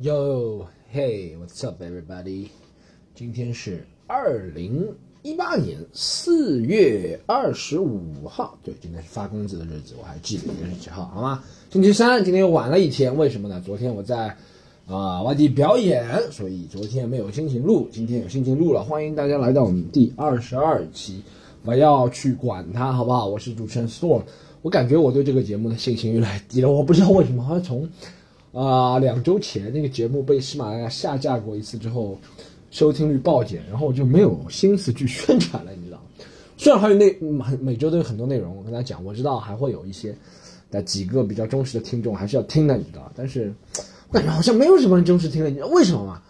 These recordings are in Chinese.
Yo, hey, what's up, everybody？今天是二零一八年四月二十五号，对，今天是发工资的日子，我还记得今天是几号，好吗？星期三，今天又晚了一天，为什么呢？昨天我在啊、外地表演，所以昨天没有心情录，今天有心情录了。欢迎大家来到我们第二十二期，不要去管它，好不好？我是主持人 Storm，我感觉我对这个节目的信心越来越低了，我不知道为什么，好像从啊、两周前那个节目被喜马拉雅下架过一次之后，收听率暴减，然后我就没有心思去宣传了，你知道？虽然还有那每每周都有很多内容，我跟大家讲，我知道还会有一些那几个比较忠实的听众还是要听的，你知道，但是我感觉好像没有什么人忠实听了，你知道为什么吗？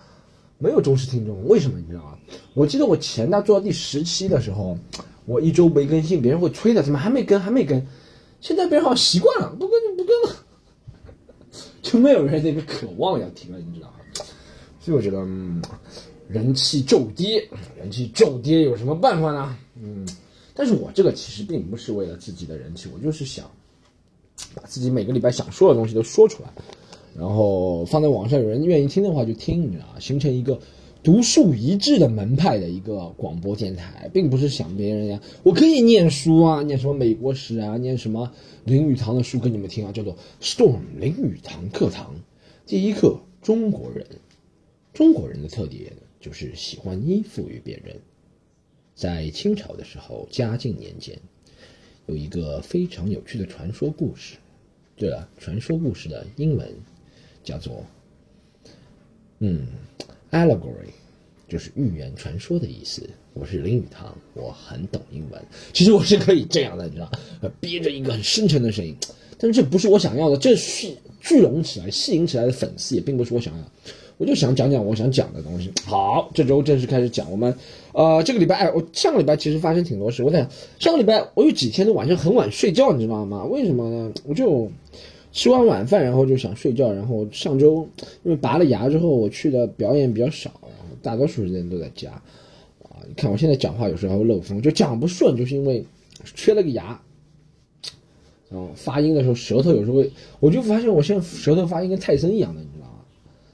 没有忠实听众，为什么你知道吗？我记得我前大做到第十期的时候，我一周没更新，别人会催的，怎么还没更，还没更？现在别人好像习惯了，不更不更了。就没有人那个渴望要听了，你知道吗？所以我觉得，嗯，人气骤跌，人气骤跌有什么办法呢？嗯，但是我这个其实并不是为了自己的人气，我就是想把自己每个礼拜想说的东西都说出来，然后放在网上，有人愿意听的话就听，你知道吗？形成一个独树一帜的门派的一个广播电台，并不是想别人呀，我可以念书啊，念什么美国史啊，念什么林语堂的书给你们听啊，叫做 Storm 林语堂课堂。第一课，中国人，中国人的特点就是喜欢依附于别人。在清朝的时候，嘉靖年间，有一个非常有趣的传说故事。对了，传说故事的英文叫做嗯，allegory，就是寓言传说的意思。我是林语堂，我很懂英文。其实我是可以这样的，你知道，憋着一个很深沉的声音，但是这不是我想要的。这是聚拢起来、吸引起来的粉丝，也并不是我想要。我就想讲讲我想讲的东西。好，这周正式开始讲。我们，呃，这个礼拜，哎，我上个礼拜其实发生挺多事。我在上个礼拜，我有几天都晚上很晚睡觉，你知道吗？为什么呢？我就吃完晚饭，然后就想睡觉。然后上周因为拔了牙之后，我去的表演比较少，然后大多数时间都在家。啊，你看我现在讲话有时候还会漏风，就讲不顺，就是因为缺了个牙。然后发音的时候，舌头有时候会，我就发现我现在舌头发音跟泰森一样的，你知道吗？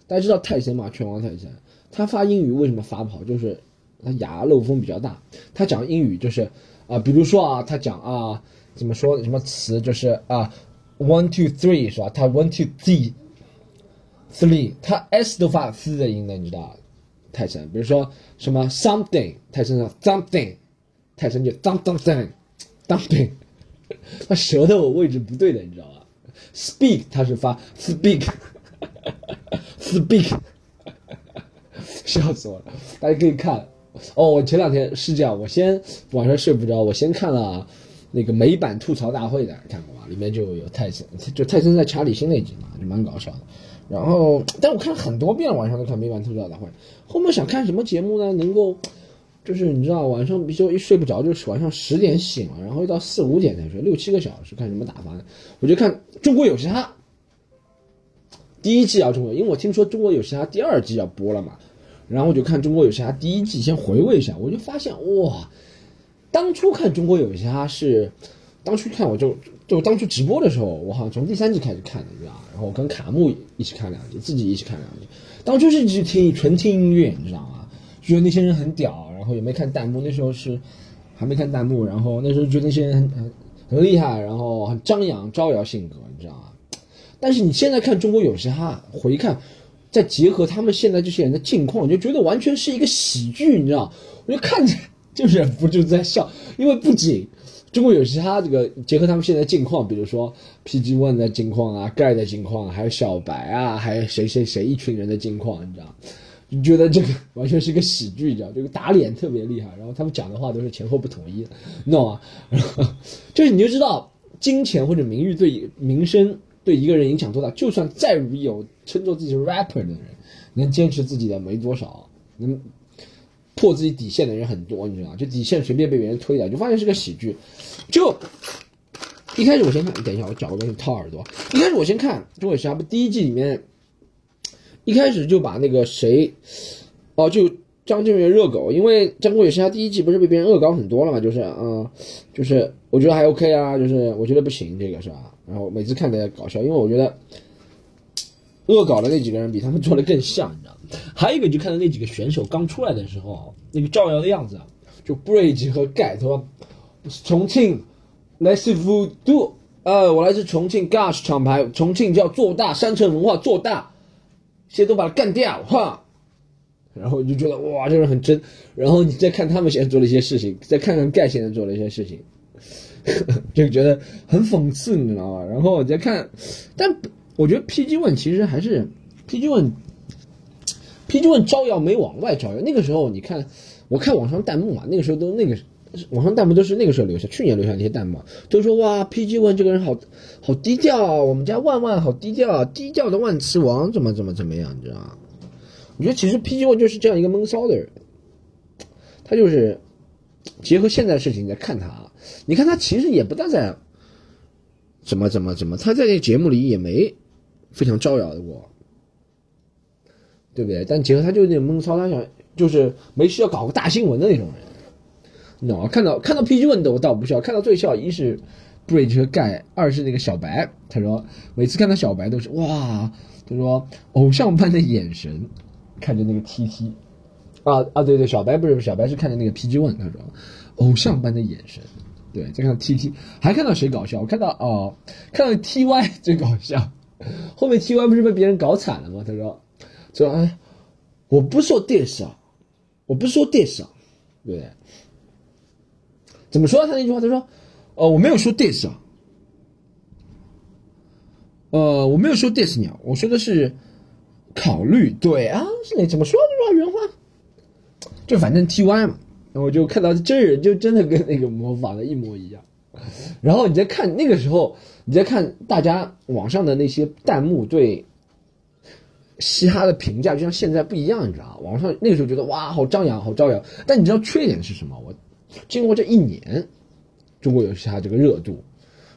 大家知道泰森吗？拳王泰森，他发英语为什么发不好？就是他牙漏风比较大。他讲英语就是啊、比如说啊，他讲啊，怎么说什么词就是啊，one two three 是吧？他 one two three three，他 s 都发 s 的音的，你知道？泰森，比如说什么 something，泰森说 something，泰森就 something something，他舌头位置不对的，你知道吧？speak 他是发 speak。speak，笑死我了！大家可以看哦，我前两天是这样，我先晚上睡不着，我先看了那个美版吐槽大会的，看过吗？里面就有泰森，就泰森在查理辛那集嘛，就蛮搞笑的。然后，但我看了很多遍，晚上都看美版吐槽大会。后面想看什么节目呢？能够就是你知道，晚上比如说一睡不着，就是晚上十点醒了，然后一到四五点才睡，六七个小时，看什么打发呢？我就看《中国有嘻哈》。第一季啊，中国，因为我听说《中国有嘻哈》第二季要播了嘛，然后我就看《中国有嘻哈》第一季，先回味一下，我就发现哇，当初看《中国有嘻哈》是，当初看我就就当初直播的时候，我好像从第三季开始看的，你知道吧？然后我跟卡木一起看两集，自己一起看两集，当初是只听纯听音乐，你知道吗？觉得那些人很屌，然后也没看弹幕，那时候是还没看弹幕，然后那时候觉得那些人很很很厉害，然后很张扬招摇性格，你知道吗？但是你现在看中国有嘻哈，回看，再结合他们现在这些人的境况，就觉得完全是一个喜剧，你知道？我就看着就忍不住在笑，因为不仅中国有其他这个结合他们现在的境况，比如说 PG One 的境况啊，盖的境况，还有小白啊，还有谁谁谁一群人的境况，你知道？你觉得这个完全是一个喜剧，你知道？这个打脸特别厉害，然后他们讲的话都是前后不统一，你懂吗？然后就是你就知道金钱或者名誉对名声。对一个人影响多大？就算再如有称作自己是 rapper 的人，能坚持自己的没多少，能破自己底线的人很多，你知道吗？就底线随便被别人推了，就发现是个喜剧。就一开始我先看，等一下我找个东西掏耳朵。一开始我先看《中国有嘻哈》第一季里面，一开始就把那个谁，哦，就张震岳热狗，因为《中国有嘻哈》第一季不是被别人恶搞很多了嘛，就是啊、呃，就是我觉得还 OK 啊，就是我觉得不行，这个是吧？然后每次看的搞笑，因为我觉得恶搞的那几个人比他们做的更像，你知道吗？还有一个就看到那几个选手刚出来的时候，那个招摇的样子，就 Bridge 和盖，他说重庆，Let's do，呃，我来自重庆 Gosh 厂牌，重庆叫做大，山城文化做大，现在都把它干掉，哈。然后你就觉得哇，这人很真。然后你再看他们现在做了一些事情，再看看盖现在做了一些事情，就觉得很讽刺，你知道吗？然后再看，但我觉得 PG One 其实还是 PG One，PG One 招摇没往外招摇。那个时候你看，我看网上弹幕嘛，那个时候都那个网上弹幕都是那个时候留下，去年留下那些弹幕，都说哇，PG One 这个人好好低调啊，我们家万万好低调，低调的万磁王怎么怎么怎么样，你知道吗？我觉得其实 PG One 就是这样一个闷骚的人，他就是结合现在事情在看他，你看他其实也不大在怎么怎么怎么，他在那节目里也没非常招摇的我，对不对？但结合他就是那种闷骚，他想就是没事要搞个大新闻的那种人，你懂吗？看到看到 PG One 的我倒不笑，看到最笑一是 Bridge 和盖，二是那个小白，他说每次看到小白都是哇，他说偶像般的眼神。看着那个 T T，啊啊对对，小白不是小白是看着那个 PG One，他说，偶像般的眼神，对，再看 T T，还看到谁搞笑？我看到哦，看到 T Y 最搞笑，后面 T Y 不是被别人搞惨了吗？他说，说哎，我不说 diss 啊，我不说 diss 啊，对不对？怎么说他那句话？他说，哦，我没有说 diss 啊，呃，我没有说 diss 你啊，我说的是。考虑对啊，是那怎么说的话原话？就反正 T Y 嘛，我就看到真人就真的跟那个模仿的一模一样。然后你再看那个时候，你再看大家网上的那些弹幕对嘻哈的评价，就像现在不一样，你知道网上那个时候觉得哇，好张扬，好招摇。但你知道缺点是什么？我经过这一年，中国有嘻哈这个热度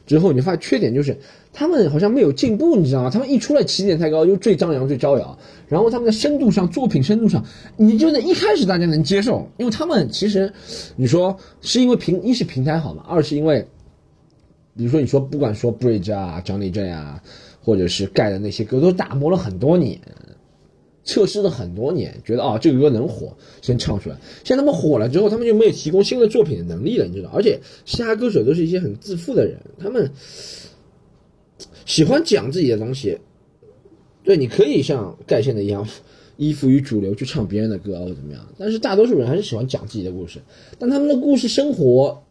之后，你发现缺点就是。他们好像没有进步，你知道吗？他们一出来起点太高，又最张扬、最招摇。然后他们的深度上，作品深度上，你觉得一开始大家能接受，因为他们其实，你说是因为平一是平台好嘛，二是因为，比如说你说不管说 Bridge 啊、Johnny J 啊，或者是盖的那些歌，都打磨了很多年，测试了很多年，觉得啊这个歌能火，先唱出来。现在他们火了之后，他们就没有提供新的作品的能力了，你知道？而且嘻哈歌手都是一些很自负的人，他们。喜欢讲自己的东西，对，你可以像盖现的一样，依附于主流去唱别人的歌或怎么样，但是大多数人还是喜欢讲自己的故事。但他们的故事生活，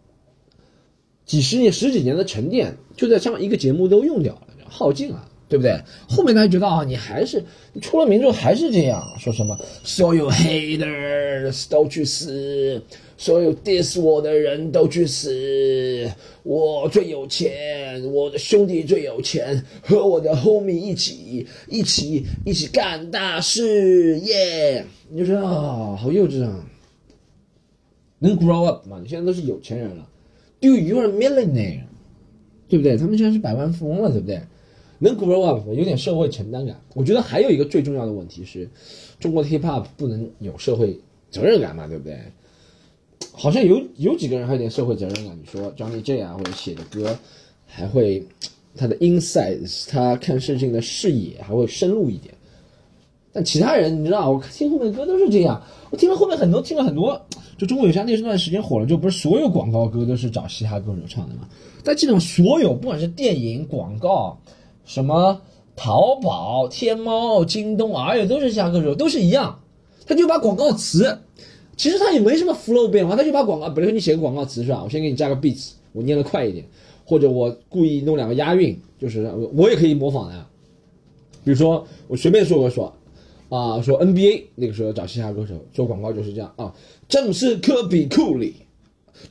几十年、十几年的沉淀，就在这样一个节目都用掉了，耗尽了。对不对？后面他觉得啊，你还是你出了名之后还是这样说什么？所有 haters 都去死，所有 diss 我的人都去死。我最有钱，我的兄弟最有钱，和我的 homie 一起，一起，一起干大事，耶！你就说啊，好幼稚啊！能 grow up 吗？你现在都是有钱人了，Do you are millionaire？对不对？他们现在是百万富翁了，对不对？能 grow up，有点社会承担感。我觉得还有一个最重要的问题是，中国的 hip hop 不能有社会责任感嘛，对不对？好像有有几个人还有点社会责任感。你说 Johnny J 啊，或者写的歌，还会他的 insights，他看事情的视野还会深入一点。但其他人，你知道，我听后面歌都是这样。我听了后面很多，听了很多，就中国有嘻哈那段时间火了，就不是所有广告歌都是找嘻哈歌手唱的嘛？但基本上所有，不管是电影广告。什么淘宝、天猫、京东，哎呀，都是嘻哈歌手，都是一样。他就把广告词，其实他也没什么 flow 变化，他就把广告，比如说你写个广告词是吧？我先给你加个 beats，我念的快一点，或者我故意弄两个押韵，就是我也可以模仿的。呀。比如说我随便说个说，啊，说 NBA 那个时候找嘻哈歌手做广告就是这样啊，正是科比、库里、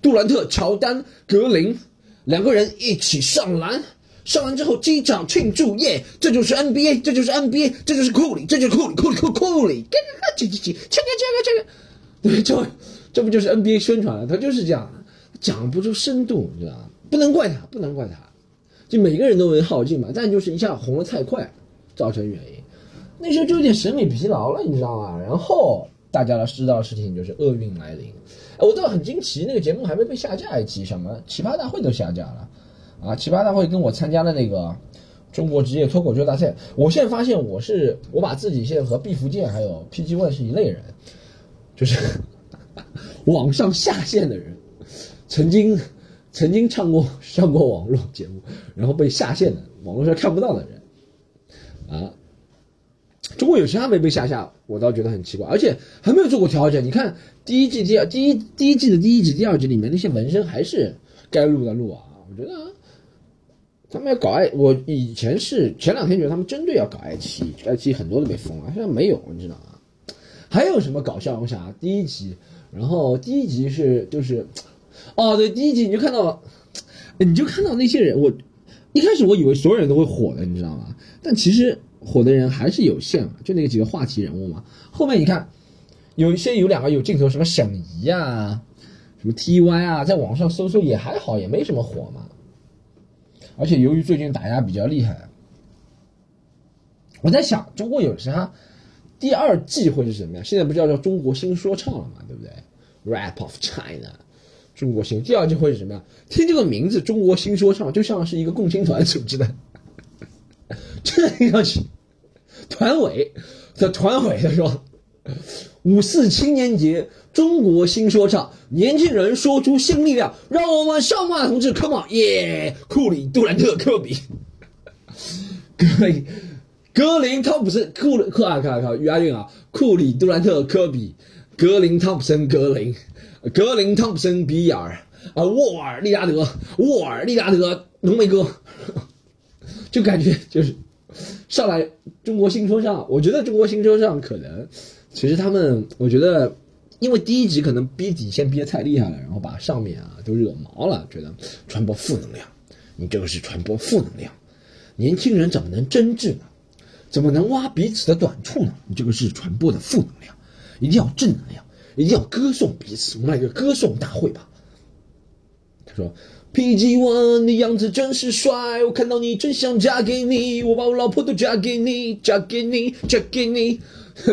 杜兰特、乔丹、格林两个人一起上篮。上完之后，机场庆祝耶！这就是 NBA，这就是 NBA，这就是库里，这就是库里，库里库库里，嘎嘎嘎，叽叽叽，这个这个这个，对，这这不就是 NBA 宣传了？他就是这样，讲不出深度，你知道吗？不能怪他，不能怪他，就每个人都能耗尽嘛。但就是一下红的太快，造成原因。那时候就有点审美疲劳了，你知道吗？然后大家知道的事情就是厄运来临。哎我倒很惊奇，那个节目还没被下架一期，什么奇葩大会都下架了。啊！奇葩大会跟我参加的那个中国职业脱口秀大赛。我现在发现我是我把自己现在和毕福剑还有 PG One 是一类人，就是 网上下线的人，曾经曾经唱过上过网络节目，然后被下线的网络上看不到的人啊。中国有嘻哈没被下下，我倒觉得很奇怪，而且还没有做过调整。你看第一季、第二第一第一季的第一集、第二集里面那些纹身还是该录的录啊。我觉得他们要搞爱，我以前是前两天觉得他们针对要搞爱奇艺，爱奇艺很多都被封了，现在没有，你知道吗？还有什么搞笑？我想啊，第一集，然后第一集是就是，哦对，第一集你就看到，你就看到那些人，我一开始我以为所有人都会火的，你知道吗？但其实。火的人还是有限嘛，就那几个话题人物嘛。后面你看，有一些有两个有镜头，什么沈怡啊，什么 T Y 啊，在网上搜搜也还好，也没什么火嘛。而且由于最近打压比较厉害，我在想中国有啥第二季会是什么呀？现在不叫叫中国新说唱了嘛，对不对？Rap of China，中国新第二季会是什么呀？听这个名字，中国新说唱就像是一个共青团组织的，这听上去。团委的团委他说：“五四青年节，中国新说唱，年轻人说出新力量，让我们上马同志，Come on，耶！库里、杜兰特、科比，格林、格林汤普森、库里克啊，看看押韵啊！库里、杜兰特、科比，格林汤普森、格林、格林汤普森、比尔啊，沃尔、利拉德、沃尔、利拉德、浓眉哥，就感觉就是。”上来中国新说唱，我觉得中国新说唱可能，其实他们，我觉得，因为第一集可能逼底线逼得太厉害了，然后把上面啊都惹毛了，觉得传播负能量，你这个是传播负能量，年轻人怎么能真挚呢？怎么能挖彼此的短处呢？你这个是传播的负能量，一定要正能量，一定要歌颂彼此，我们来个歌颂大会吧。他说。PG One 的样子真是帅，我看到你真想嫁给你，我把我老婆都嫁给你，嫁给你，嫁给你。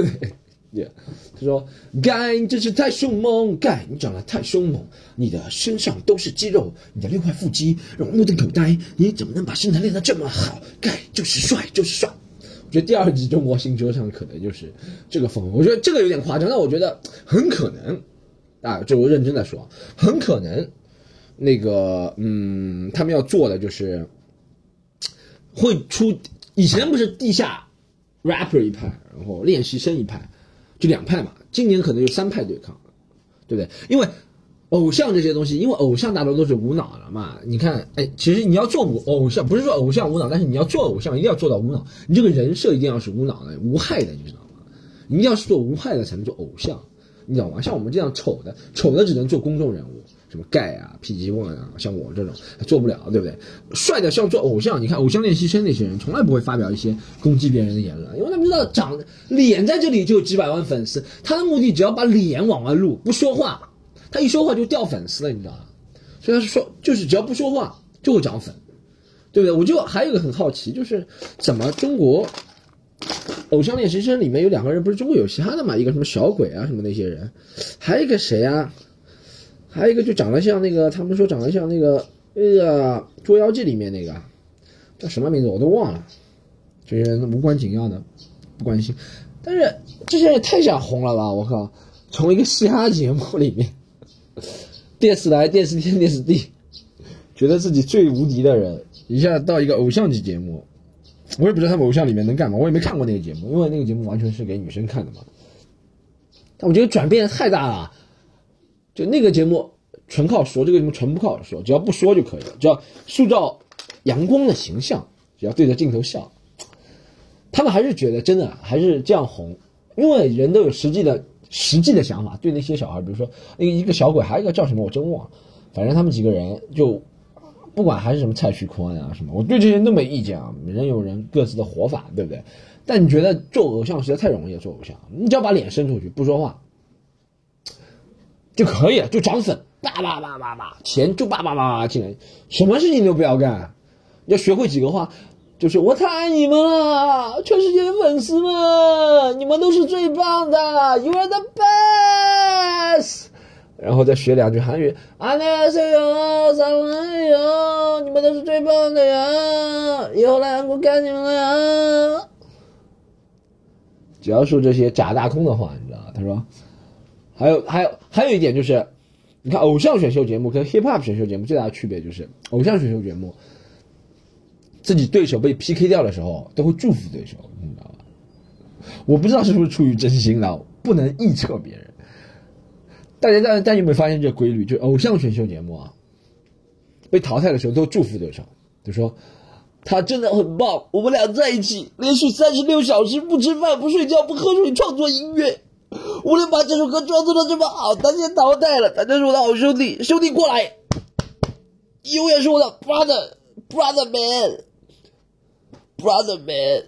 他说：“盖，你真是太凶猛，盖，你长得太凶猛，你的身上都是肌肉，你的六块腹肌让我目瞪口呆，你怎么能把身材练得这么好？盖就是帅，就是帅。”我觉得第二集中国新说唱可能就是这个风格，我觉得这个有点夸张，但我觉得很可能啊，这我认真的说，很可能。那个，嗯，他们要做的就是会出，以前不是地下 rapper 一派，然后练习生一派，就两派嘛。今年可能就三派对抗，对不对？因为偶像这些东西，因为偶像大多都是无脑的嘛。你看，哎，其实你要做偶像，不是说偶像无脑，但是你要做偶像，一定要做到无脑。你这个人设一定要是无脑的、无害的，你知道吗？你一定要是做无害的才能做偶像，你知道吗？像我们这样丑的，丑的只能做公众人物。什么盖啊，PG One 啊，像我这种做不了，对不对？帅的像做偶像，你看偶像练习生那些人，从来不会发表一些攻击别人的言论，因为他们知道长脸在这里就有几百万粉丝，他的目的只要把脸往外露，不说话，他一说话就掉粉丝了，你知道吗？所以他是说，就是只要不说话就会涨粉，对不对？我就还有一个很好奇，就是怎么中国偶像练习生里面有两个人不是中国有嘻哈的嘛？一个什么小鬼啊，什么那些人，还有一个谁啊？还有一个就长得像那个，他们说长得像那个那个《捉妖记》里面那个叫什么名字我都忘了，这些无关紧要的，不关心。但是这些人也太想红了吧！我靠，从一个嘻哈节目里面，电视台、电视天、电视地，觉得自己最无敌的人，一下到一个偶像级节目，我也不知道他们偶像里面能干嘛，我也没看过那个节目，因为那个节目完全是给女生看的嘛。但我觉得转变太大了。就那个节目纯靠说，这个节目纯不靠说，只要不说就可以了，只要塑造阳光的形象，只要对着镜头笑。他们还是觉得真的还是这样红，因为人都有实际的实际的想法。对那些小孩，比如说那个一个小鬼，还有一个叫什么我真忘了，反正他们几个人就不管还是什么蔡徐坤啊什么，我对这些都没意见啊。人有人各自的活法，对不对？但你觉得做偶像实在太容易了，做偶像，你只要把脸伸出去，不说话。就可以了，就涨粉，叭叭叭叭叭，钱就叭叭叭叭进来，什么事情都不要干，要学会几个话，就是我太爱你们了，全世界的粉丝们，你们都是最棒的，You are the best。然后再学两句韩语，아내가세 요， 사랑해 요， 你们都是最棒的呀，以后来韩国看你们了呀。只要说这些假大空的话，你知道他说。还有还有还有一点就是，你看偶像选秀节目跟 hip hop 选秀节目最大的区别就是，偶像选秀节目自己对手被 PK 掉的时候都会祝福对手，你知道吧？我不知道是不是出于真心的，不能臆测别人。大家大家有没有发现这个规律？就偶像选秀节目啊，被淘汰的时候都祝福对手，就说。他真的很棒，我们俩在一起，连续三十六小时不吃饭、不睡觉、不喝水创作音乐，我能把这首歌创作的这么好，他先淘汰了，他就是我的好兄弟，兄弟过来，永远是我的 brother，brother man，brother man。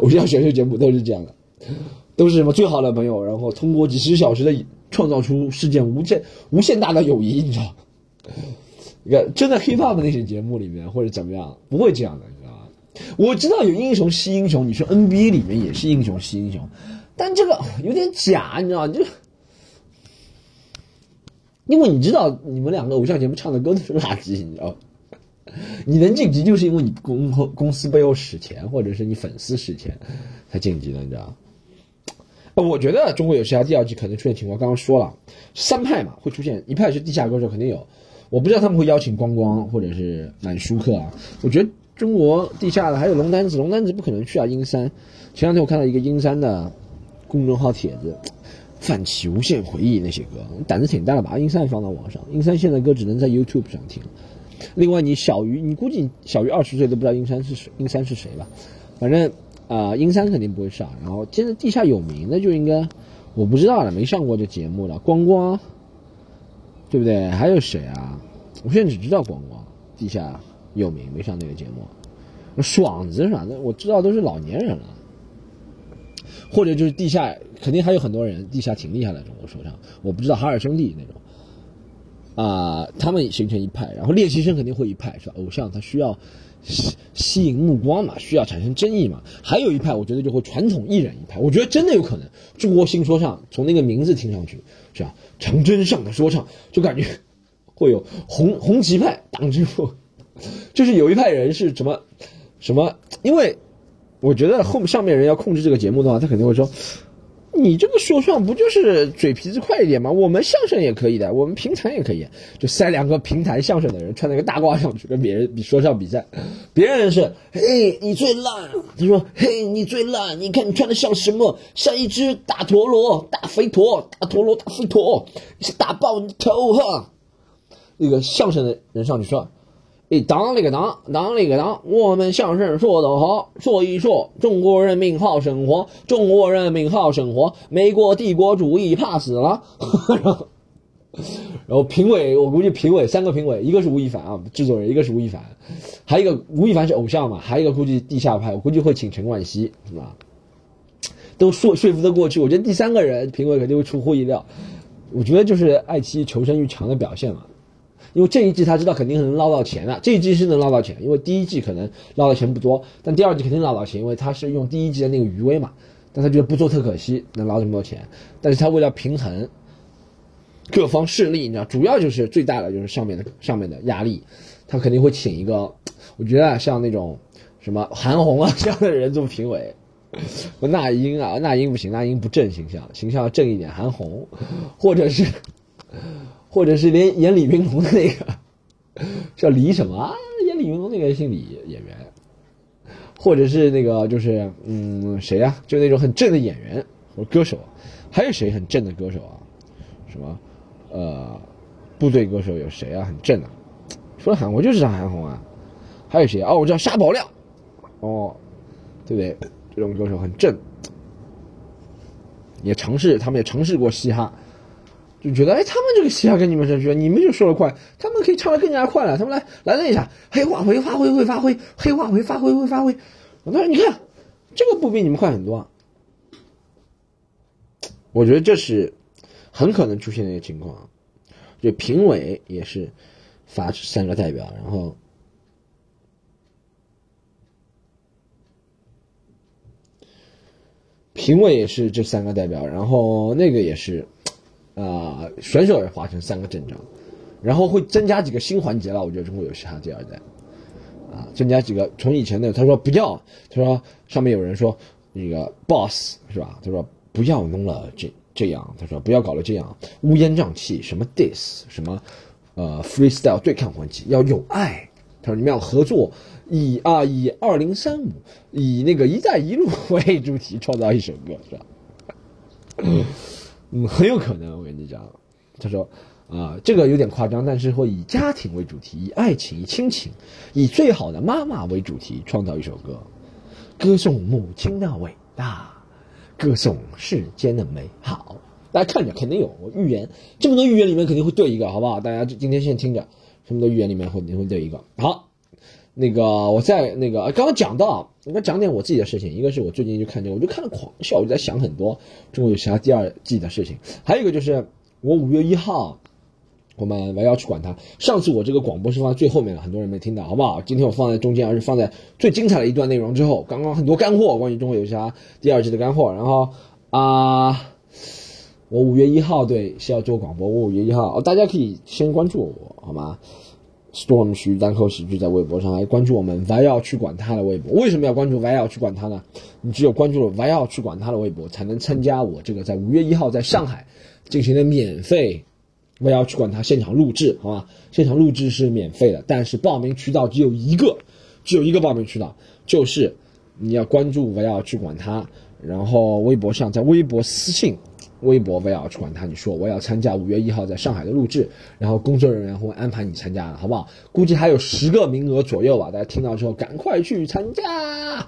偶像选秀节目都是这样的，都是什么最好的朋友，然后通过几十小时的创造出世界无限无限大的友谊，你知道。你看，真的 hip hop 那些节目里面或者怎么样，不会这样的，你知道吗？我知道有英雄惜英雄，你说 NBA 里面也是英雄惜英雄，但这个有点假，你知道？就因为你知道，你们两个偶像节目唱的歌都是垃圾，你知道你能晋级，就是因为你公公司背后使钱，或者是你粉丝使钱才晋级的，你知道我觉得中国有嘻哈第二季可能出现情况，刚刚说了三派嘛，会出现一派是地下歌手，肯定有。我不知道他们会邀请光光或者是满舒克啊。我觉得中国地下的还有龙丹子，龙丹子不可能去啊。阴山，前两天我看到一个阴山的公众号帖子，泛起无限回忆那些歌，胆子挺大的，把阴山放到网上。阴山现在歌只能在 YouTube 上听。另外，你小于你估计小于二十岁都不知道阴山是谁，阴山是谁吧？反正啊，阴山肯定不会上。然后现在地下有名的就应该我不知道了，没上过这节目了。光光。对不对？还有谁啊？我现在只知道光光，地下有名，没上那个节目。爽子是吧？那我知道都是老年人了，或者就是地下肯定还有很多人，地下挺厉害的。中国说唱，我不知道海尔兄弟那种啊，他们形成一派，然后练习生肯定会一派，是吧？偶像他需要吸吸引目光嘛，需要产生争议嘛。还有一派，我觉得就会传统艺人一派，我觉得真的有可能。中国新说唱从那个名字听上去。是吧？长征上的说唱，就感觉会有红红旗派党支部，就是有一派人是什么什么？因为我觉得后上面人要控制这个节目的话，他肯定会说。你这个说唱不就是嘴皮子快一点吗？我们相声也可以的，我们平台也可以，就塞两个平台相声的人穿那个大褂上去跟别人比说唱比赛，别人是嘿你最烂，他说嘿你最烂，你看你穿的像什么？像一只大陀螺，大肥驼，大陀螺，大肥驼，是打爆你头哈。那个相声的人上去说。一当了个当，当了个当，我们相声说得好，说一说中国人民好生活，中国人民好生活，美国帝国主义怕死了。然后评委，我估计评委三个评委，一个是吴亦凡啊，制作人，一个是吴亦凡，还有一个吴亦凡是偶像嘛，还有一个估计地下派，我估计会请陈冠希，是吧？都说说服得过去，我觉得第三个人评委肯定会出乎意料，我觉得就是爱奇艺求生欲强的表现嘛。因为这一季他知道肯定能捞到钱的，这一季是能捞到钱，因为第一季可能捞的钱不多，但第二季肯定捞到钱，因为他是用第一季的那个余威嘛，但他觉得不做特可惜，能捞这么多钱，但是他为了平衡各方势力，你知道，主要就是最大的就是上面的上面的压力，他肯定会请一个，我觉得像那种什么韩红啊这样的人做评委，那英啊，那英不行，那英不正形象，形象要正一点，韩红，或者是。或者是连演李云龙的那个叫李什么？演李云龙那个姓李演员，或者是那个就是嗯谁呀？就那种很正的演员或歌手，还有谁很正的歌手啊？什么呃部队歌手有谁啊？很正的，除了韩国就是张韩红啊，还有谁？哦，我知道沙宝亮，哦，对不对？这种歌手很正，也尝试，他们也尝试过嘻哈。就觉得哎，他们这个嘻哈跟你们相去，你们就说的快，他们可以唱的更加快了。他们来来了一下，黑化肥发挥会发挥，黑化肥发挥会发挥。我说你看，这个不比你们快很多。我觉得这是很可能出现的一个情况。就评委也是发三个代表，然后评委也是这三个代表，然后那个也是。啊选手也划成三个阵仗，然后会增加几个新环节了。我觉得中国有嘻哈第二代啊，增加几个从以前的他说不要，他说上面有人说那个 boss 是吧？他说不要弄了这这样，他说不要搞了这样乌烟瘴气，什么 dis 什么呃 freestyle 对抗环节要有爱，他说你们要合作。以啊以二零三五以那个“一带一路 ”为主题创造一首歌是吧？嗯，很有可能我跟你讲，他说啊这个有点夸张，但是会以家庭为主题，以爱情、亲情、以最好的妈妈为主题创造一首歌，歌颂母亲的伟大，歌颂世间的美好。大家看着肯定有我预言，这么多预言里面肯定会对一个，好不好？大家今天先听着，这么多预言里面会定会对一个好。那个，我在那个刚刚讲到，我讲点我自己的事情。一个是我最近就看这个，我就看了狂笑，我就在想很多中国有嘻哈第二季的事情。还有一个就是我五月一号，我们还要去管它。上次我这个广播是放在最后面的，很多人没听到，好不好？今天我放在中间，而是放在最精彩的一段内容之后。刚刚很多干货，关于中国有嘻哈第二季的干货。然后啊，我五月一号对是要做广播，我五月一号，大家可以先关注我，好吗？Storm 徐单口喜剧在微博上来关注我们 v l 去管他的微博。为什么要关注 v l 去管他呢？你只有关注了 v l 去管他的微博，才能参加我这个在五月一号在上海进行的免费 v l 去管他现场录制，好吧？现场录制是免费的，但是报名渠道只有一个，只有一个报名渠道，就是你要关注 v l 去管他，然后微博上在微博私信。微博不要去管他，你说我要参加五月一号在上海的录制，然后工作人员会安排你参加的，好不好？估计还有十个名额左右吧，大家听到之后赶快去参加。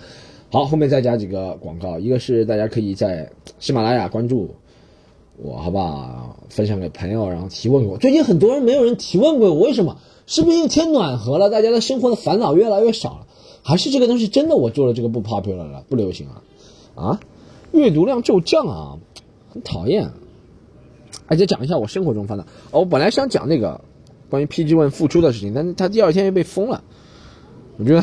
好，后面再加几个广告，一个是大家可以在喜马拉雅关注我，好不好？分享给朋友，然后提问我。最近很多人没有人提问过我，为什么？是不是因为天暖和了，大家的生活的烦恼越来越少了？还是这个东西真的我做了这个不 popular 了，不流行了？啊？阅读量骤降啊？很讨厌，而且讲一下我生活中发的哦。我本来想讲那个关于 PG One 复出的事情，但是他第二天又被封了，我觉得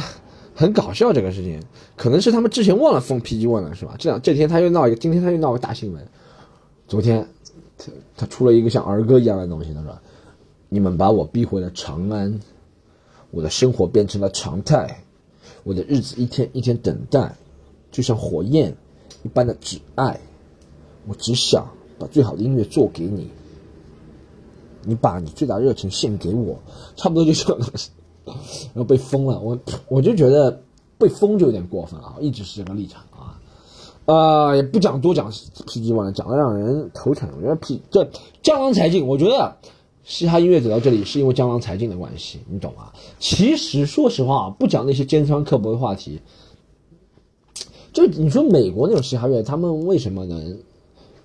很搞笑。这个事情可能是他们之前忘了封 PG One 了，是吧？这样这天他又闹一个，今天他又闹个大新闻。昨天他他出了一个像儿歌一样的东西，他说：“你们把我逼回了长安，我的生活变成了常态，我的日子一天一天等待，就像火焰一般的挚爱。”我只想把最好的音乐做给你，你把你最大热情献给我，差不多就这个东西，然后被封了。我我就觉得被封就有点过分了，一直是这个立场啊，啊也不讲多讲 PG One 讲的让人头疼。我觉得 P 这江郎才尽，我觉得嘻哈音乐走到这里是因为江郎才尽的关系，你懂吗？其实说实话，不讲那些尖酸刻薄的话题，就你说美国那种嘻哈乐，他们为什么能？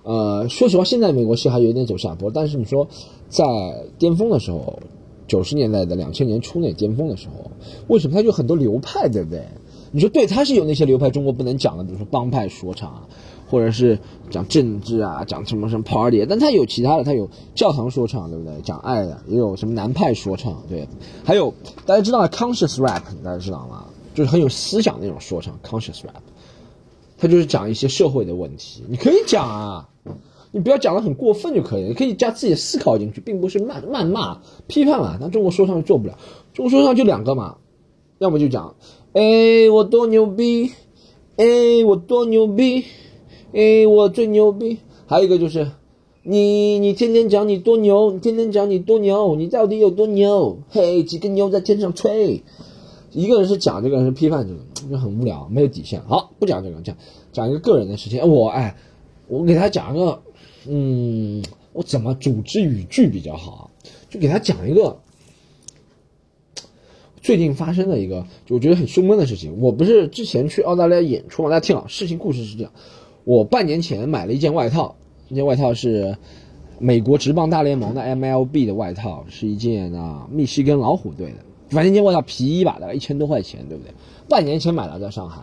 呃，说实话，现在美国是还有一点走下坡，但是你说，在巅峰的时候，九十年代的两千年初那巅峰的时候，为什么它就很多流派，对不对？你说对，它是有那些流派，中国不能讲的，比如说帮派说唱啊，或者是讲政治啊，讲什么什么 party，但它有其他的，它有教堂说唱，对不对？讲爱的，也有什么南派说唱，对，还有大家知道 conscious rap，大家知道吗？就是很有思想那种说唱，conscious rap，它就是讲一些社会的问题，你可以讲啊。你不要讲的很过分就可以，你可以加自己的思考进去，并不是谩谩骂、批判嘛。咱中国说唱做不了，中国说唱就两个嘛，要么就讲，哎，我多牛逼，哎，我多牛逼，哎，我最牛逼。还有一个就是，你你天天讲你多牛，你天天讲你多牛，你到底有多牛？嘿，几个牛在天上吹。一个人是讲这个，人是批判这个，就很无聊，没有底线。好，不讲这个，讲讲一个个人的事情。我哎，我给他讲一个。嗯，我怎么组织语句比较好啊？就给他讲一个最近发生的一个，我觉得很凶闷的事情。我不是之前去澳大利亚演出吗？大家听啊，事情故事是这样：我半年前买了一件外套，这件外套是美国职棒大联盟的 MLB 的外套，是一件啊密西根老虎队的。反正这件外套皮衣吧，大概一千多块钱，对不对？半年前买了，在上海。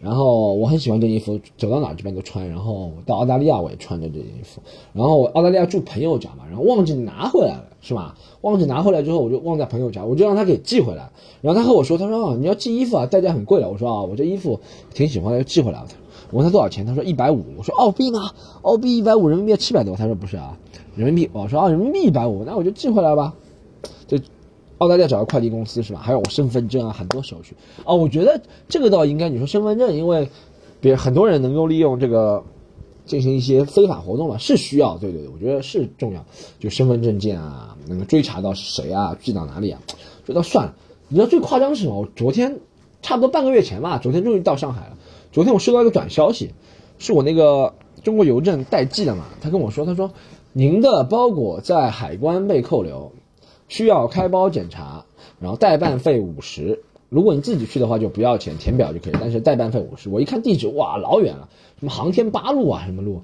然后我很喜欢这衣服，走到哪这边都穿。然后到澳大利亚我也穿着这件衣服。然后我澳大利亚住朋友家嘛，然后忘记拿回来了，是吧？忘记拿回来之后，我就忘在朋友家，我就让他给寄回来。然后他和我说，他说啊，你要寄衣服啊，代价很贵的。我说啊，我这衣服挺喜欢的，寄回来了。我问他多少钱，他说一百五。我说澳币呢？澳币一百五，人民币七百多。他说不是啊，人民币。我说啊，人民币一百五，那我就寄回来吧。澳大利亚找个快递公司是吧？还有我身份证啊，很多手续啊。我觉得这个倒应该你说身份证，因为别很多人能够利用这个进行一些非法活动嘛，是需要。对对对，我觉得是重要。就身份证件啊，能够追查到是谁啊，寄到哪里啊，这倒算了。你知道最夸张是什么？我昨天差不多半个月前吧，昨天终于到上海了。昨天我收到一个短消息，是我那个中国邮政代寄的嘛，他跟我说，他说您的包裹在海关被扣留，需要开包检查，然后代办费五十。如果你自己去的话就不要钱，填表就可以，但是代办费五十。我一看地址，哇，老远了，什么航天八路啊，什么路？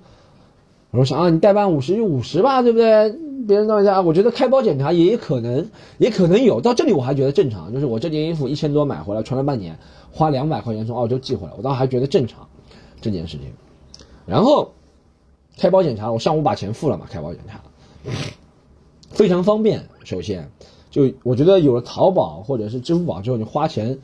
我说想啊，你代办五十就五十吧，对不对？别人到家，我觉得开包检查也可能，也可能有。到这里我还觉得正常，就是我这件衣服一千多买回来，穿了半年，花两百块钱从澳洲寄回来，我倒还觉得正常这件事情。然后开包检查，我上午把钱付了嘛，开包检查非常方便。首先，就我觉得有了淘宝或者是支付宝之后，你花钱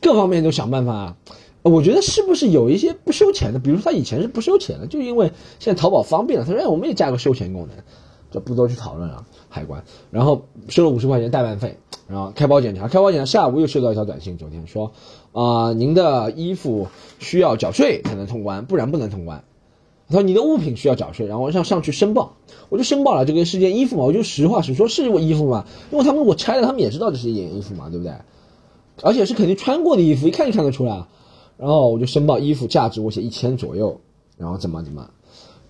各方面都想办法。我觉得是不是有一些不收钱的？比如说他以前是不收钱的，就因为现在淘宝方便了，他说哎，我们也加个收钱功能。就不多去讨论了，海关，然后收了五十块钱代办费，然后开包检查，开包检查，下午又收到一条短信，昨天说，啊，您的衣服需要缴税才能通关，不然不能通关。他说你的物品需要缴税，然后我上上去申报，我就申报了这个是件衣服嘛，我就实话实说，是我衣服嘛，因为他们我拆了，他们也知道这是一件衣服嘛，对不对？而且是肯定穿过的衣服，一看就看得出来。然后我就申报衣服价值，我写一千左右，然后怎么怎么。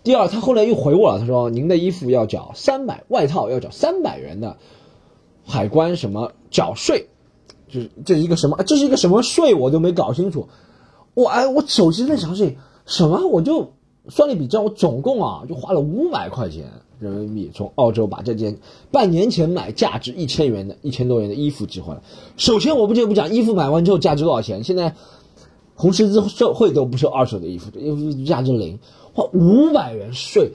第二，他后来又回我了，他说：“您的衣服要缴三百，外套要缴三百元的海关什么缴税，就是这一个什么？这是一个什么税？我都没搞清楚。我哎，我手机在想是什么？我就算了一笔账，我总共啊就花了五百块钱人民币，从澳洲把这件半年前买价值一千元的一千多元的衣服寄回来。首先，我不就不讲衣服买完之后价值多少钱？现在红十字社会都不收二手的衣服，衣服价值零。”花五百元税，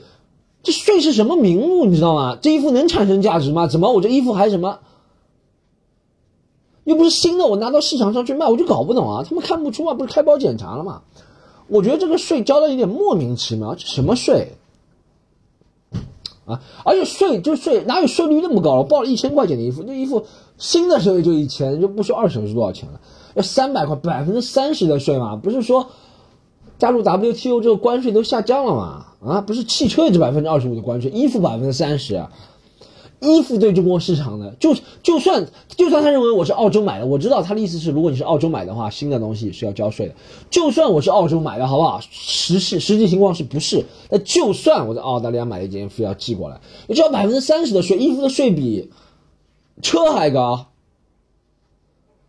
这税是什么名目？你知道吗？这衣服能产生价值吗？怎么我这衣服还什么？又不是新的，我拿到市场上去卖，我就搞不懂啊！他们看不出啊，不是开包检查了吗？我觉得这个税交的有点莫名其妙，这什么税啊？而且税就税，哪有税率那么高了？报了一千块钱的衣服，这衣服新的时候就一千，就不说二手是多少钱了？要三百块，百分之三十的税嘛？不是说？加入 WTO 之后，关税都下降了嘛？啊，不是汽车也是百分之二十五的关税，衣服百分之三十，衣服对中国市场的，就就算就算他认为我是澳洲买的，我知道他的意思是，如果你是澳洲买的话，新的东西是要交税的。就算我是澳洲买的，好不好？实实实际情况是不是？那就算我在澳大利亚买了一件衣服要寄过来，你交百分之三十的税，衣服的税比车还高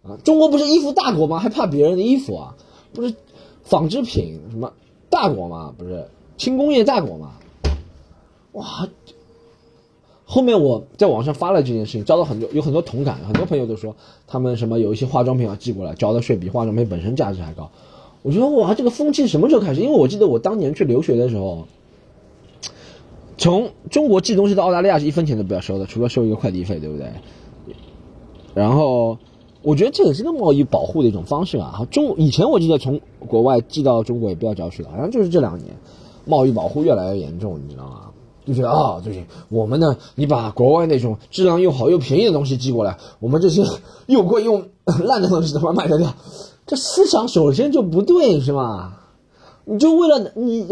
啊！中国不是衣服大国吗？还怕别人的衣服啊？不是。纺织品什么大国嘛，不是轻工业大国嘛？哇！后面我在网上发了这件事情，遭到很多有很多同感，很多朋友都说他们什么有一些化妆品要寄过来，交的税比化妆品本身价值还高。我觉得哇，这个风气什么时候开始？因为我记得我当年去留学的时候，从中国寄东西到澳大利亚是一分钱都不要收的，除了收一个快递费，对不对？然后。我觉得这也是个贸易保护的一种方式啊！中以前我记得从国外寄到中国也不要交税的，好像就是这两年，贸易保护越来越严重，你知道吗？就觉得啊，最近我们呢，你把国外那种质量又好又便宜的东西寄过来，我们这些又贵又 烂的东西怎么卖得掉？这思想首先就不对，是吗？你就为了你，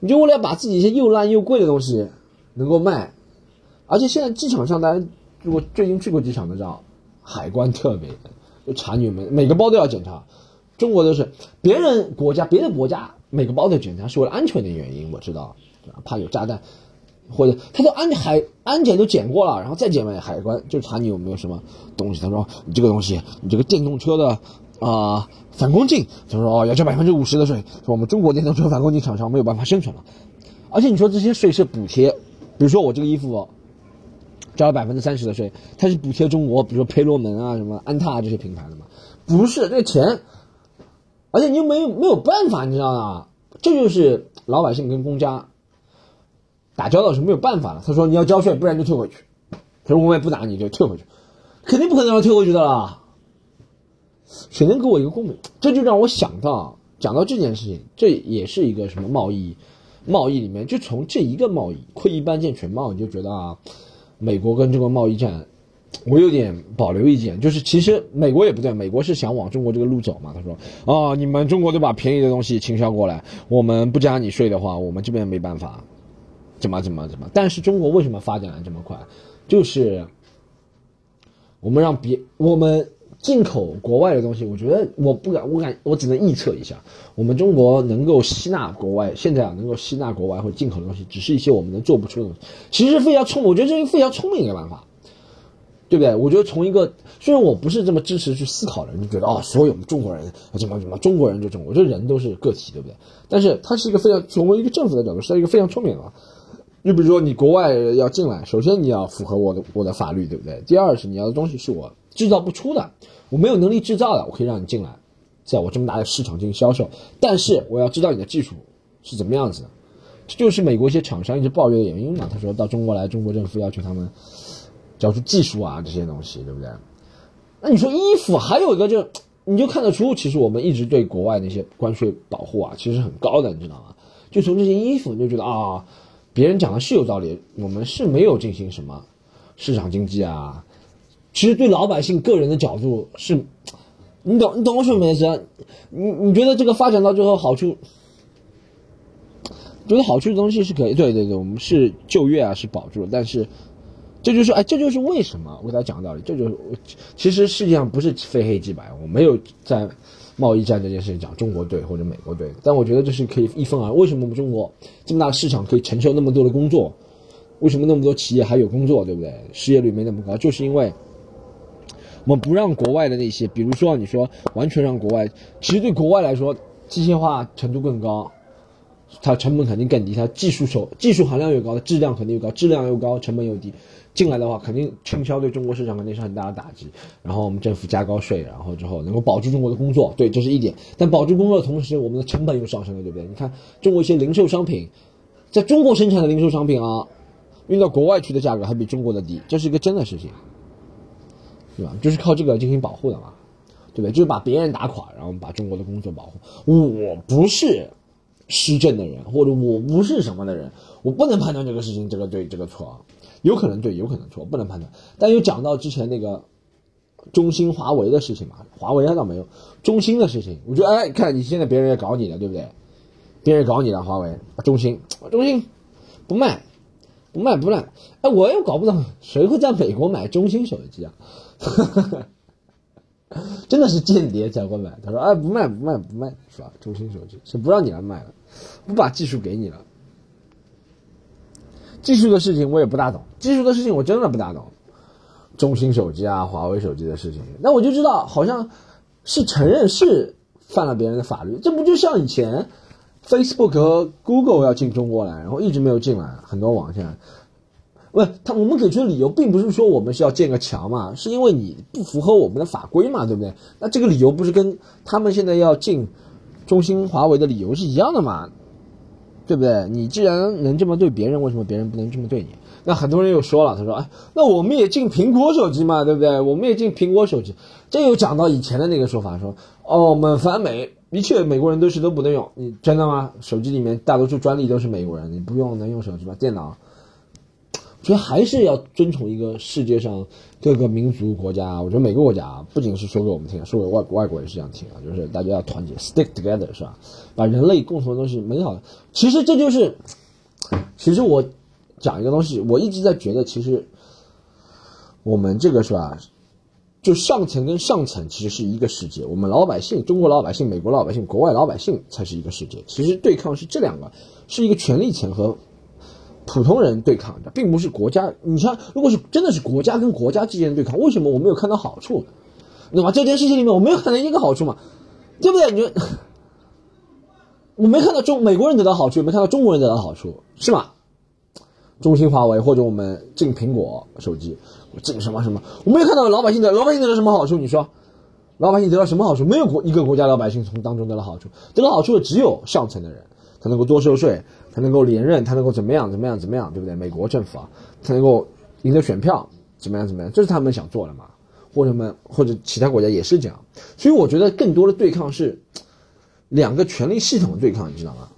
你就为了把自己一些又烂又贵的东西能够卖，而且现在机场上，大家如果最近去过机场的知道。海关特别就查你们每个包都要检查，中国都是别人国家别的国家每个包都检查是为了安全的原因，我知道，怕有炸弹，或者他都安海安检都检过了，然后再检完海关就查你有没有什么东西。他说你这个东西，你这个电动车的啊反光镜，他说哦要交百分之五十的税，说我们中国电动车反光镜厂商没有办法生存了，而且你说这些税是补贴，比如说我这个衣服。交了百分之三十的税，它是补贴中国，比如说培罗门啊、什么安踏这些品牌的嘛？不是，那钱，而且你又没有没有办法，你知道吗？这就是老百姓跟公家打交道是没有办法了。他说你要交税，不然就退回去。他说我也不打你，就退回去，肯定不可能要退回去的啦。谁能给我一个公平？这就让我想到讲到这件事情，这也是一个什么贸易？贸易里面就从这一个贸易窥一斑见全貌，你就觉得啊，美国跟中国贸易战，我有点保留意见。就是其实美国也不对，美国是想往中国这个路走嘛。他说啊，你们中国都把便宜的东西倾销过来，我们不加你税的话，我们这边没办法，怎么怎么怎么。但是中国为什么发展的这么快？就是我们让别我们。进口国外的东西，我觉得我不敢，我敢，我只能臆测一下。我们中国能够吸纳国外，现在啊能够吸纳国外或进口的东西，只是一些我们能做不出的东西。其实非常聪，我觉得这是非常聪明的一个办法，对不对？我觉得从一个虽然我不是这么支持去思考的人，就觉得哦，所有中国人怎么怎么，中国人就中国，我觉得人都是个体，对不对？但是它是一个非常从一个政府的角度，是一个非常聪明的。就比如说你国外要进来，首先你要符合我的我的法律，对不对？第二是你要的东西是我。制造不出的，我没有能力制造的，我可以让你进来，在我这么大的市场进行销售。但是我要知道你的技术是怎么样子的，这就是美国一些厂商一直抱怨的原因嘛。他说到中国来，中国政府要求他们交出技术啊这些东西，对不对？那你说衣服还有一个就你就看得出，其实我们一直对国外那些关税保护啊，其实很高的，你知道吗？就从这些衣服你就觉得啊，别人讲的是有道理，我们是没有进行什么市场经济啊。其实对老百姓个人的角度是，你懂你懂我什么意思？你你觉得这个发展到最后好处，觉得好处的东西是可以，对对对，我们是就业啊是保住了，但是这就是哎这就是为什么我给大家讲道理，这就是其实世界上不是非黑即白，我没有在贸易战这件事情讲中国队或者美国队，但我觉得这是可以一分啊为什么我们中国这么大市场可以承受那么多的工作？为什么那么多企业还有工作，对不对？失业率没那么高，就是因为。我们不让国外的那些，比如说你说完全让国外，其实对国外来说，机械化程度更高，它成本肯定更低，它技术手技术含量又高，质量肯定又高，质量又高，成本又低，进来的话肯定倾销对中国市场肯定是很大的打击。然后我们政府加高税，然后之后能够保住中国的工作，对，这是一点。但保住工作的同时，我们的成本又上升了，对不对？你看中国一些零售商品，在中国生产的零售商品啊，运到国外去的价格还比中国的低，这是一个真的事情。对吧？就是靠这个进行保护的嘛，对不对？就是把别人打垮，然后把中国的工作保护。我不是施政的人，或者我不是什么的人，我不能判断这个事情这个对这个错，有可能对，有可能错，不能判断。但又讲到之前那个中兴、华为的事情嘛，华为倒没有，中兴的事情，我觉得哎，看你现在别人也搞你了，对不对？别人搞你了，华为、中兴、中兴不卖，不卖不卖。哎，我也搞不懂，谁会在美国买中兴手机啊？真的是间谍才会买。他说：“哎，不卖，不卖，不卖，是吧？中兴手机是不让你来卖了，不把技术给你了。技术的事情我也不大懂，技术的事情我真的不大懂。中兴手机啊，华为手机的事情，那我就知道，好像是承认是犯了别人的法律。这不就像以前 Facebook 和 Google 要进中国来，然后一直没有进来，很多网站。”不，他我们给出的理由并不是说我们是要建个墙嘛，是因为你不符合我们的法规嘛，对不对？那这个理由不是跟他们现在要进中兴、华为的理由是一样的嘛？对不对？你既然能这么对别人，为什么别人不能这么对你？那很多人又说了，他说：“哎，那我们也进苹果手机嘛，对不对？我们也进苹果手机。”这又讲到以前的那个说法，说：“哦，我们反美，的确美国人都是都不能用。你真的吗？手机里面大多数专利都是美国人，你不用能用手机吗？电脑？”所以还是要遵从一个世界上各个民族国家，我觉得每个国家不仅是说给我们听，说给外外国人是这样听啊，就是大家要团结，stick together，是吧？把人类共同的东西美好。其实这就是，其实我讲一个东西，我一直在觉得，其实我们这个是吧？就上层跟上层其实是一个世界，我们老百姓，中国老百姓、美国老百姓、国外老百姓才是一个世界。其实对抗是这两个，是一个权力层和。普通人对抗的，并不是国家。你像，如果是真的是国家跟国家之间的对抗，为什么我没有看到好处？那么这件事情里面，我没有看到一个好处嘛？对不对？你，我没看到中美国人得到好处，没看到中国人得到好处，是吗？中兴、华为或者我们进苹果手机，进什么什么，我没有看到老百姓的老百姓得到什么好处？你说，老百姓得到什么好处？没有国一个国家老百姓从当中得到好处，得到好处的只有上层的人，他能够多收税。他能够连任，他能够怎么样？怎么样？怎么样？对不对？美国政府啊，他能够赢得选票，怎么样？怎么样？这是他们想做的嘛？或者们或者其他国家也是这样。所以我觉得更多的对抗是，两个权力系统的对抗，你知道吗？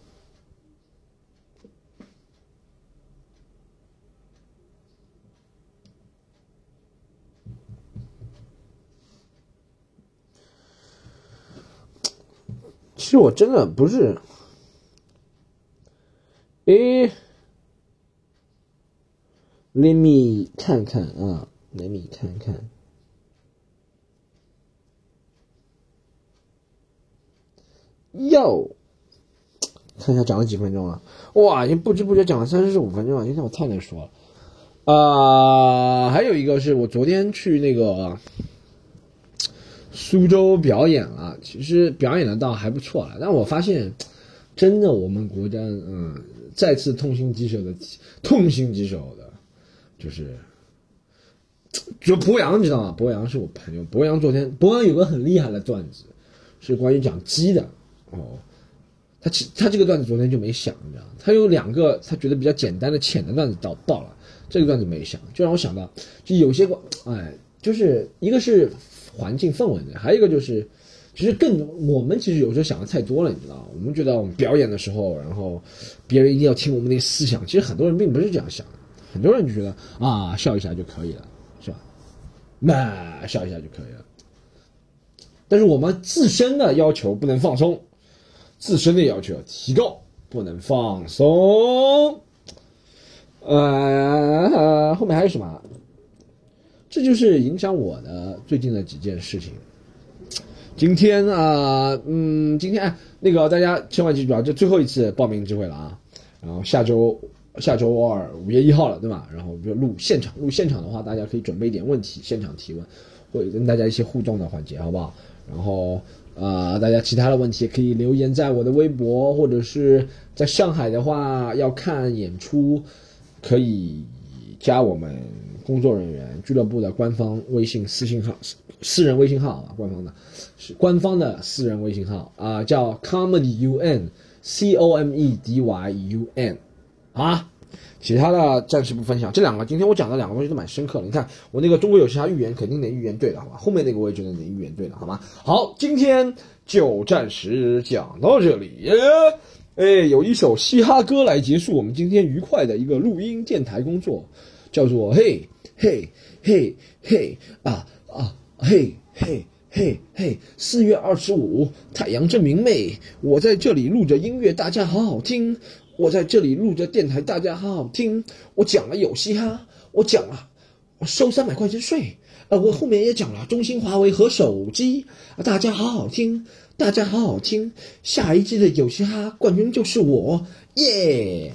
其实我真的不是，诶，Let me 看看啊，Let me 看看。哟，看一下讲了几分钟了，哇，已经不知不觉讲了三十五分钟了。今天我太能说了，啊，还有一个是我昨天去那个苏州表演了，其实表演的倒还不错了，但我发现，真的我们国家，嗯，再次痛心疾首的，痛心疾首的，就是，就博洋，你知道吗？博洋是我朋友，博洋昨天，博洋有个很厉害的段子，是关于讲鸡的。哦，他其他这个段子昨天就没想，你知道他有两个他觉得比较简单的浅的段子到爆了，这个段子没想，就让我想到，就有些哎，就是一个是环境氛围的，还有一个就是，其实更我们其实有时候想的太多了，你知道我们觉得我们表演的时候，然后别人一定要听我们那思想，其实很多人并不是这样想的，很多人就觉得啊笑一下就可以了，是吧？那笑一下就可以了，但是我们自身的要求不能放松。自身的要求要提高，不能放松。呃，后面还有什么？这就是影响我的最近的几件事情。今天啊，嗯，今天那个大家千万记住啊，这最后一次报名机会了啊。然后下周下周二五月一号了，对吧？然后就录现场，录现场的话，大家可以准备一点问题，现场提问，会跟大家一些互动的环节，好不好？然后。啊，大家其他的问题可以留言在我的微博，或者是在上海的话要看演出，可以加我们工作人员俱乐部的官方微信私信号，私人微信号啊，官方的，是官方的私人微信号啊，叫 comedy un，c o m e d y u n，啊。其他的暂时不分享，这两个今天我讲的两个东西都蛮深刻的。你看我那个中国有嘻哈预言肯定能预言对的，好吧？后面那个我也觉得能预言对的，好吗？好，今天就暂时讲到这里。哎，有一首嘻哈歌来结束我们今天愉快的一个录音电台工作，叫做嘿嘿嘿嘿啊啊嘿嘿嘿嘿。四月二十五，太阳正明媚，我在这里录着音乐，大家好好听。我在这里录着电台，大家好好听。我讲了有嘻哈，我讲了，我收三百块钱税。呃，我后面也讲了中兴、华为和手机，大家好好听，大家好好听。下一季的有嘻哈冠军就是我，耶！